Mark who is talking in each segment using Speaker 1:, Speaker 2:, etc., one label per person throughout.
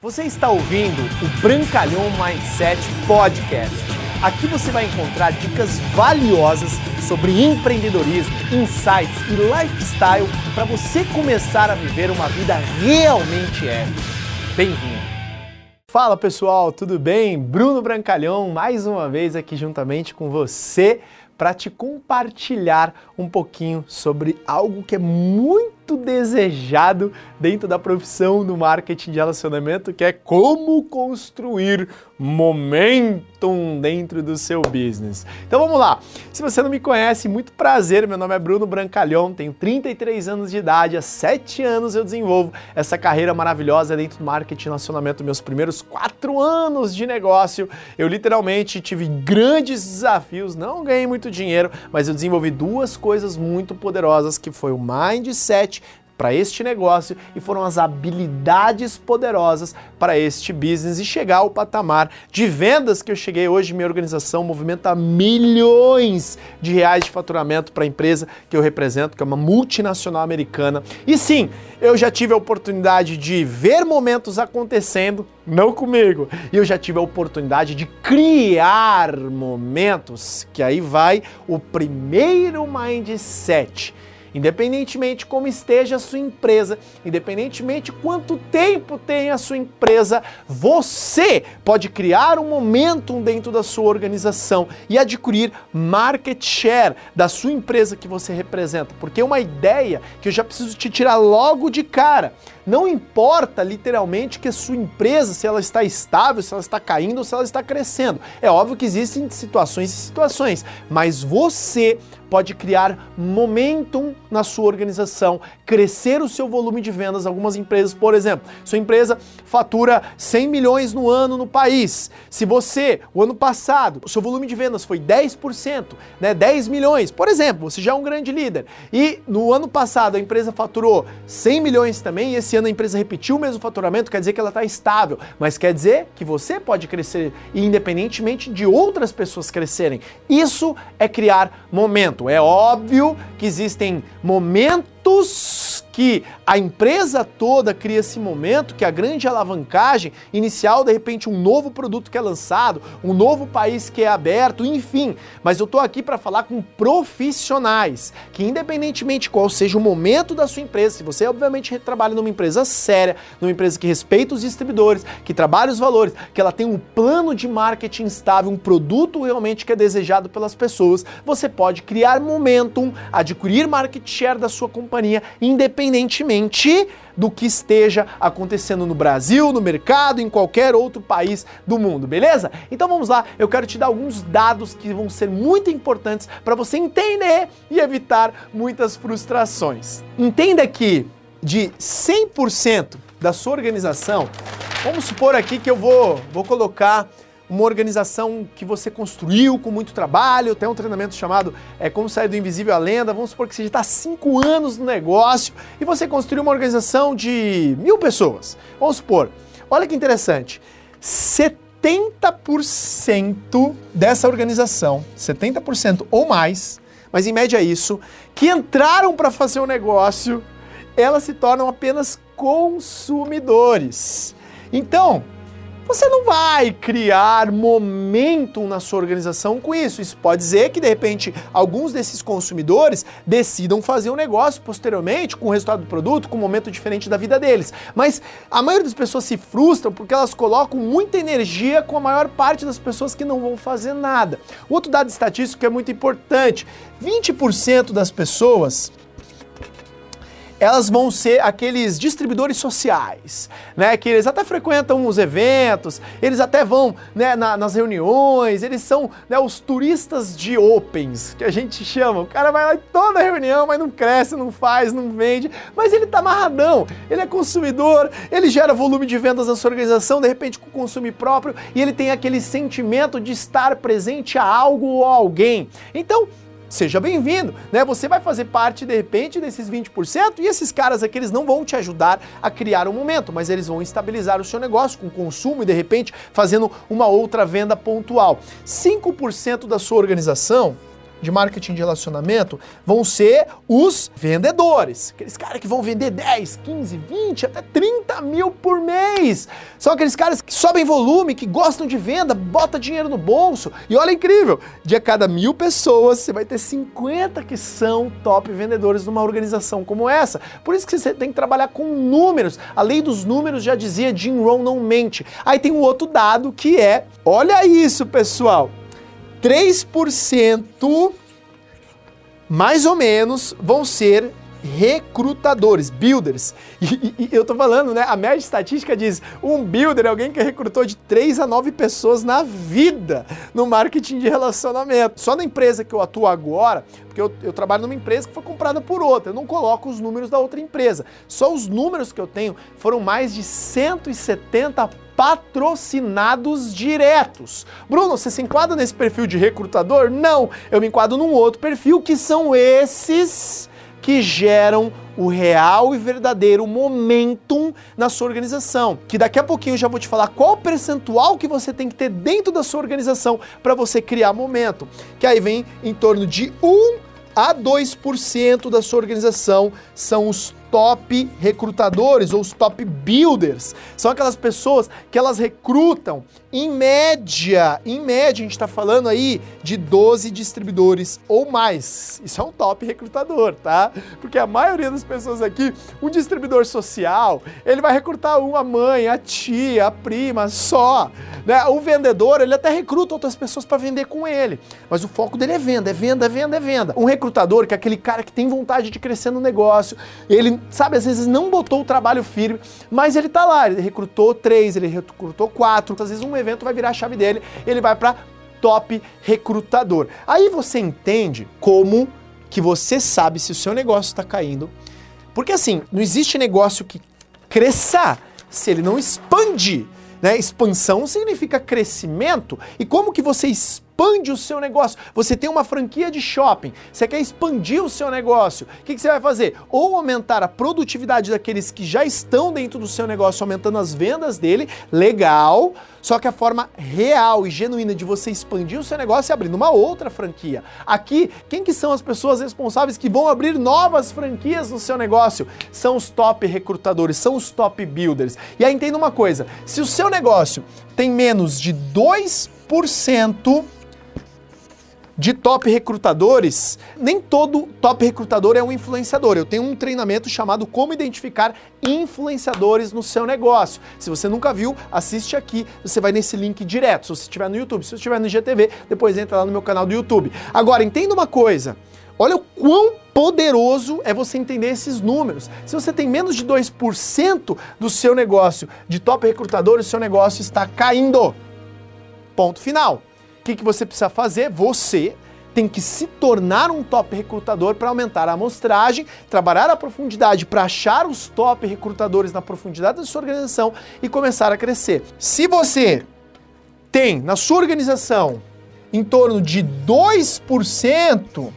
Speaker 1: Você está ouvindo o Brancalhão Mindset Podcast. Aqui você vai encontrar dicas valiosas sobre empreendedorismo, insights e lifestyle para você começar a viver uma vida realmente épica. Bem-vindo! Fala pessoal, tudo bem? Bruno Brancalhão mais uma vez aqui juntamente com você para te compartilhar um pouquinho sobre algo que é muito muito desejado dentro da profissão do marketing de relacionamento, que é como construir momentum dentro do seu business. Então vamos lá. Se você não me conhece, muito prazer. Meu nome é Bruno Brancalhão, tenho 33 anos de idade, há 7 anos eu desenvolvo essa carreira maravilhosa dentro do marketing de relacionamento. Meus primeiros 4 anos de negócio, eu literalmente tive grandes desafios, não ganhei muito dinheiro, mas eu desenvolvi duas coisas muito poderosas que foi o mindset para este negócio e foram as habilidades poderosas para este business e chegar ao patamar de vendas que eu cheguei hoje. Minha organização movimenta milhões de reais de faturamento para a empresa que eu represento, que é uma multinacional americana. E sim, eu já tive a oportunidade de ver momentos acontecendo, não comigo, e eu já tive a oportunidade de criar momentos, que aí vai o primeiro mindset Independentemente como esteja a sua empresa, independentemente quanto tempo tem a sua empresa, você pode criar um momentum dentro da sua organização e adquirir market share da sua empresa que você representa. Porque uma ideia que eu já preciso te tirar logo de cara. Não importa literalmente que a sua empresa, se ela está estável, se ela está caindo ou se ela está crescendo. É óbvio que existem situações e situações, mas você pode criar momentum na sua organização, crescer o seu volume de vendas. Algumas empresas, por exemplo, sua empresa fatura 100 milhões no ano no país. Se você, o ano passado, o seu volume de vendas foi 10%, né, 10 milhões, por exemplo, você já é um grande líder, e no ano passado a empresa faturou 100 milhões também, e esse ano a empresa repetiu o mesmo faturamento, quer dizer que ela está estável, mas quer dizer que você pode crescer independentemente de outras pessoas crescerem. Isso é criar momento. É óbvio que existem momentos que a empresa toda cria esse momento, que a grande alavancagem inicial, de repente, um novo produto que é lançado, um novo país que é aberto, enfim. Mas eu estou aqui para falar com profissionais que, independentemente qual seja o momento da sua empresa, se você obviamente trabalha numa empresa séria, numa empresa que respeita os distribuidores, que trabalha os valores, que ela tem um plano de marketing estável, um produto realmente que é desejado pelas pessoas, você pode criar momentum, adquirir market share da sua companhia, independente independentemente do que esteja acontecendo no Brasil, no mercado, em qualquer outro país do mundo, beleza? Então vamos lá, eu quero te dar alguns dados que vão ser muito importantes para você entender e evitar muitas frustrações. Entenda que de 100% da sua organização, vamos supor aqui que eu vou, vou colocar uma organização que você construiu com muito trabalho, tem um treinamento chamado é, Como Sair do Invisível à Lenda. Vamos supor que você já está há cinco anos no negócio e você construiu uma organização de mil pessoas. Vamos supor, olha que interessante, 70% dessa organização, 70% ou mais, mas em média isso, que entraram para fazer o um negócio, elas se tornam apenas consumidores. Então, você não vai criar momentum na sua organização com isso. Isso pode dizer que, de repente, alguns desses consumidores decidam fazer um negócio posteriormente com o resultado do produto, com um momento diferente da vida deles. Mas a maioria das pessoas se frustram porque elas colocam muita energia com a maior parte das pessoas que não vão fazer nada. Outro dado estatístico que é muito importante: 20% das pessoas elas vão ser aqueles distribuidores sociais, né? Que eles até frequentam os eventos, eles até vão né, na, nas reuniões, eles são né, os turistas de opens, que a gente chama. O cara vai lá em toda reunião, mas não cresce, não faz, não vende, mas ele tá amarradão, ele é consumidor, ele gera volume de vendas na sua organização, de repente com consumo próprio, e ele tem aquele sentimento de estar presente a algo ou alguém. Então, seja bem-vindo, né? Você vai fazer parte de repente desses 20% e esses caras aqui eles não vão te ajudar a criar um momento, mas eles vão estabilizar o seu negócio com consumo e de repente fazendo uma outra venda pontual. 5% da sua organização de marketing de relacionamento vão ser os vendedores. Aqueles caras que vão vender 10, 15, 20, até 30 mil por mês. São aqueles caras que sobem volume, que gostam de venda, bota dinheiro no bolso. E olha incrível, de a cada mil pessoas, você vai ter 50 que são top vendedores numa organização como essa. Por isso que você tem que trabalhar com números. A lei dos números já dizia Jim Rohn não mente. Aí tem um outro dado que é, olha isso pessoal, 3% mais ou menos vão ser recrutadores, builders. E, e, e, eu tô falando, né? A média estatística diz um builder é alguém que recrutou de 3 a 9 pessoas na vida no marketing de relacionamento. Só na empresa que eu atuo agora, porque eu, eu trabalho numa empresa que foi comprada por outra, eu não coloco os números da outra empresa. Só os números que eu tenho foram mais de 170 patrocinados diretos. Bruno, você se enquadra nesse perfil de recrutador? Não, eu me enquadro num outro perfil que são esses que geram o real e verdadeiro momentum na sua organização. Que daqui a pouquinho eu já vou te falar qual percentual que você tem que ter dentro da sua organização para você criar momento. Que aí vem em torno de 1 a 2% da sua organização são os top recrutadores ou os top builders. São aquelas pessoas que elas recrutam em média, em média a gente está falando aí de 12 distribuidores ou mais. Isso é um top recrutador, tá? Porque a maioria das pessoas aqui, um distribuidor social, ele vai recrutar uma mãe, a tia, a prima, só. Né? O vendedor, ele até recruta outras pessoas para vender com ele. Mas o foco dele é venda, é venda, é venda, é venda. Um recrutador, que é aquele cara que tem vontade de crescer no negócio, ele sabe, às vezes não botou o trabalho firme, mas ele tá lá, ele recrutou três, ele recrutou quatro, às vezes um evento vai virar a chave dele, ele vai para top recrutador. Aí você entende como que você sabe se o seu negócio está caindo. Porque assim, não existe negócio que cresça se ele não expandir. Né? Expansão significa crescimento. E como que você expande? Expande o seu negócio. Você tem uma franquia de shopping, você quer expandir o seu negócio. O que, que você vai fazer? Ou aumentar a produtividade daqueles que já estão dentro do seu negócio, aumentando as vendas dele, legal. Só que a forma real e genuína de você expandir o seu negócio é abrindo uma outra franquia. Aqui, quem que são as pessoas responsáveis que vão abrir novas franquias no seu negócio? São os top recrutadores, são os top builders. E aí entenda uma coisa, se o seu negócio tem menos de 2% de top recrutadores, nem todo top recrutador é um influenciador. Eu tenho um treinamento chamado Como Identificar Influenciadores no seu negócio. Se você nunca viu, assiste aqui, você vai nesse link direto. Se você estiver no YouTube, se você estiver no GTV, depois entra lá no meu canal do YouTube. Agora, entenda uma coisa. Olha o quão poderoso é você entender esses números. Se você tem menos de 2% do seu negócio de top recrutadores, o seu negócio está caindo. Ponto final que, que você precisa fazer? Você tem que se tornar um top recrutador para aumentar a amostragem, trabalhar a profundidade para achar os top recrutadores na profundidade da sua organização e começar a crescer. Se você tem na sua organização em torno de 2%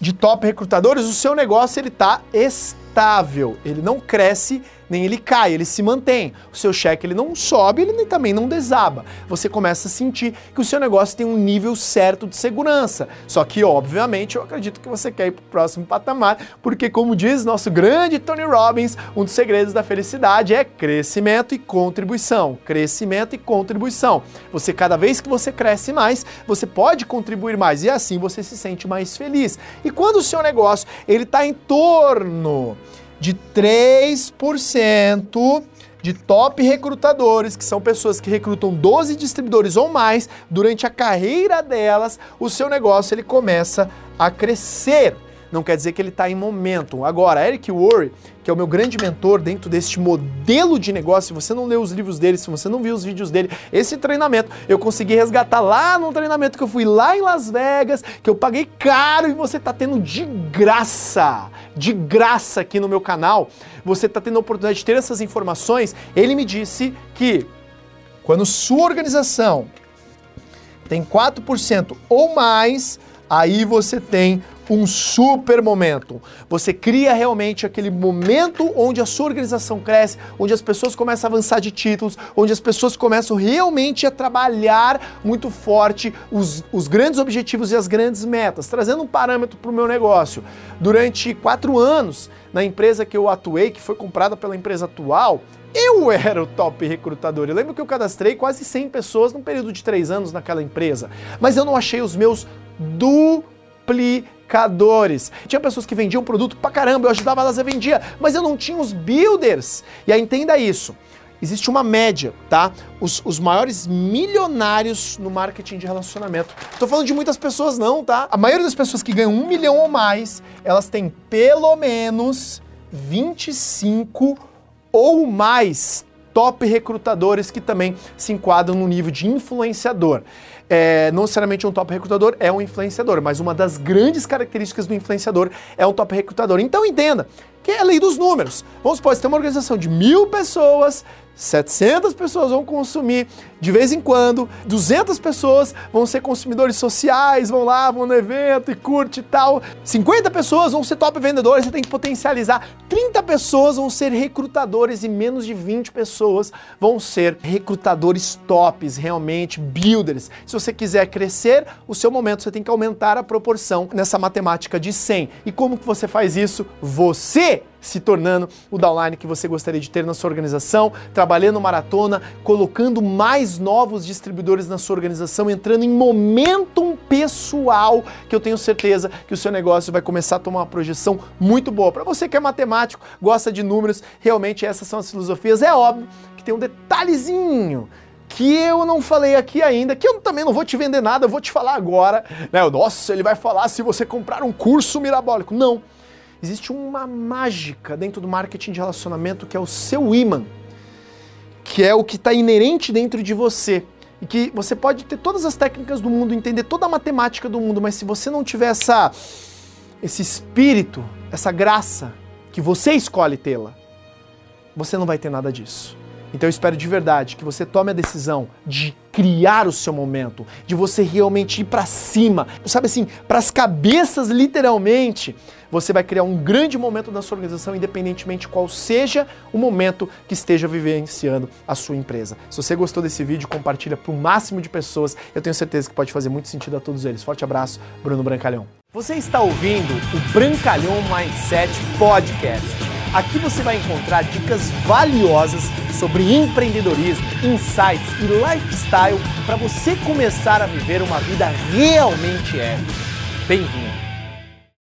Speaker 1: de top recrutadores, o seu negócio ele está estável, ele não cresce nem ele cai, ele se mantém. O seu cheque ele não sobe, ele também não desaba. Você começa a sentir que o seu negócio tem um nível certo de segurança. Só que, obviamente, eu acredito que você quer ir para o próximo patamar, porque, como diz nosso grande Tony Robbins, um dos segredos da felicidade é crescimento e contribuição. Crescimento e contribuição. Você, cada vez que você cresce mais, você pode contribuir mais e assim você se sente mais feliz. E quando o seu negócio ele está em torno de 3% de top recrutadores, que são pessoas que recrutam 12 distribuidores ou mais, durante a carreira delas, o seu negócio ele começa a crescer não quer dizer que ele está em momento. Agora, Eric Worre, que é o meu grande mentor dentro deste modelo de negócio, se você não leu os livros dele, se você não viu os vídeos dele, esse treinamento eu consegui resgatar lá no treinamento que eu fui lá em Las Vegas, que eu paguei caro e você está tendo de graça, de graça aqui no meu canal. Você está tendo a oportunidade de ter essas informações. Ele me disse que quando sua organização tem 4% ou mais, aí você tem um super momento. Você cria realmente aquele momento onde a sua organização cresce, onde as pessoas começam a avançar de títulos, onde as pessoas começam realmente a trabalhar muito forte os, os grandes objetivos e as grandes metas. Trazendo um parâmetro para o meu negócio. Durante quatro anos, na empresa que eu atuei, que foi comprada pela empresa atual, eu era o top recrutador. Eu lembro que eu cadastrei quase 100 pessoas num período de três anos naquela empresa, mas eu não achei os meus duplicadores. Tinha pessoas que vendiam produto pra caramba, eu ajudava elas a vender, mas eu não tinha os builders. E aí entenda isso. Existe uma média, tá? Os, os maiores milionários no marketing de relacionamento. Tô falando de muitas pessoas, não, tá? A maioria das pessoas que ganham um milhão ou mais, elas têm pelo menos 25 ou mais top recrutadores que também se enquadram no nível de influenciador. É, não necessariamente um top recrutador é um influenciador, mas uma das grandes características do influenciador é um top recrutador. Então entenda que é a lei dos números. Vamos supor, você tem uma organização de mil pessoas, 700 pessoas vão consumir de vez em quando, 200 pessoas vão ser consumidores sociais, vão lá, vão no evento e curte e tal. 50 pessoas vão ser top vendedores, você tem que potencializar. 30 pessoas vão ser recrutadores e menos de 20 pessoas vão ser recrutadores tops, realmente builders. Se você quiser crescer, o seu momento você tem que aumentar a proporção nessa matemática de 100. E como que você faz isso? Você se tornando o downline que você gostaria de ter na sua organização, trabalhando maratona, colocando mais novos distribuidores na sua organização, entrando em momentum pessoal, que eu tenho certeza que o seu negócio vai começar a tomar uma projeção muito boa. Para você que é matemático, gosta de números, realmente essas são as filosofias. É óbvio que tem um detalhezinho que eu não falei aqui ainda, que eu também não vou te vender nada, eu vou te falar agora. Né? Nossa, ele vai falar se você comprar um curso mirabólico. Não existe uma mágica dentro do marketing de relacionamento que é o seu imã, que é o que está inerente dentro de você. E que você pode ter todas as técnicas do mundo, entender toda a matemática do mundo, mas se você não tiver essa, esse espírito, essa graça, que você escolhe tê-la, você não vai ter nada disso. Então eu espero de verdade que você tome a decisão de criar o seu momento, de você realmente ir para cima, sabe assim, para as cabeças literalmente. Você vai criar um grande momento na sua organização, independentemente qual seja o momento que esteja vivenciando a sua empresa. Se você gostou desse vídeo, compartilha para o máximo de pessoas. Eu tenho certeza que pode fazer muito sentido a todos eles. Forte abraço, Bruno Brancalhão. Você está ouvindo o Brancalhão Mindset Podcast. Aqui você vai encontrar dicas valiosas sobre empreendedorismo, insights e lifestyle para você começar a viver uma vida realmente épica. Bem-vindo!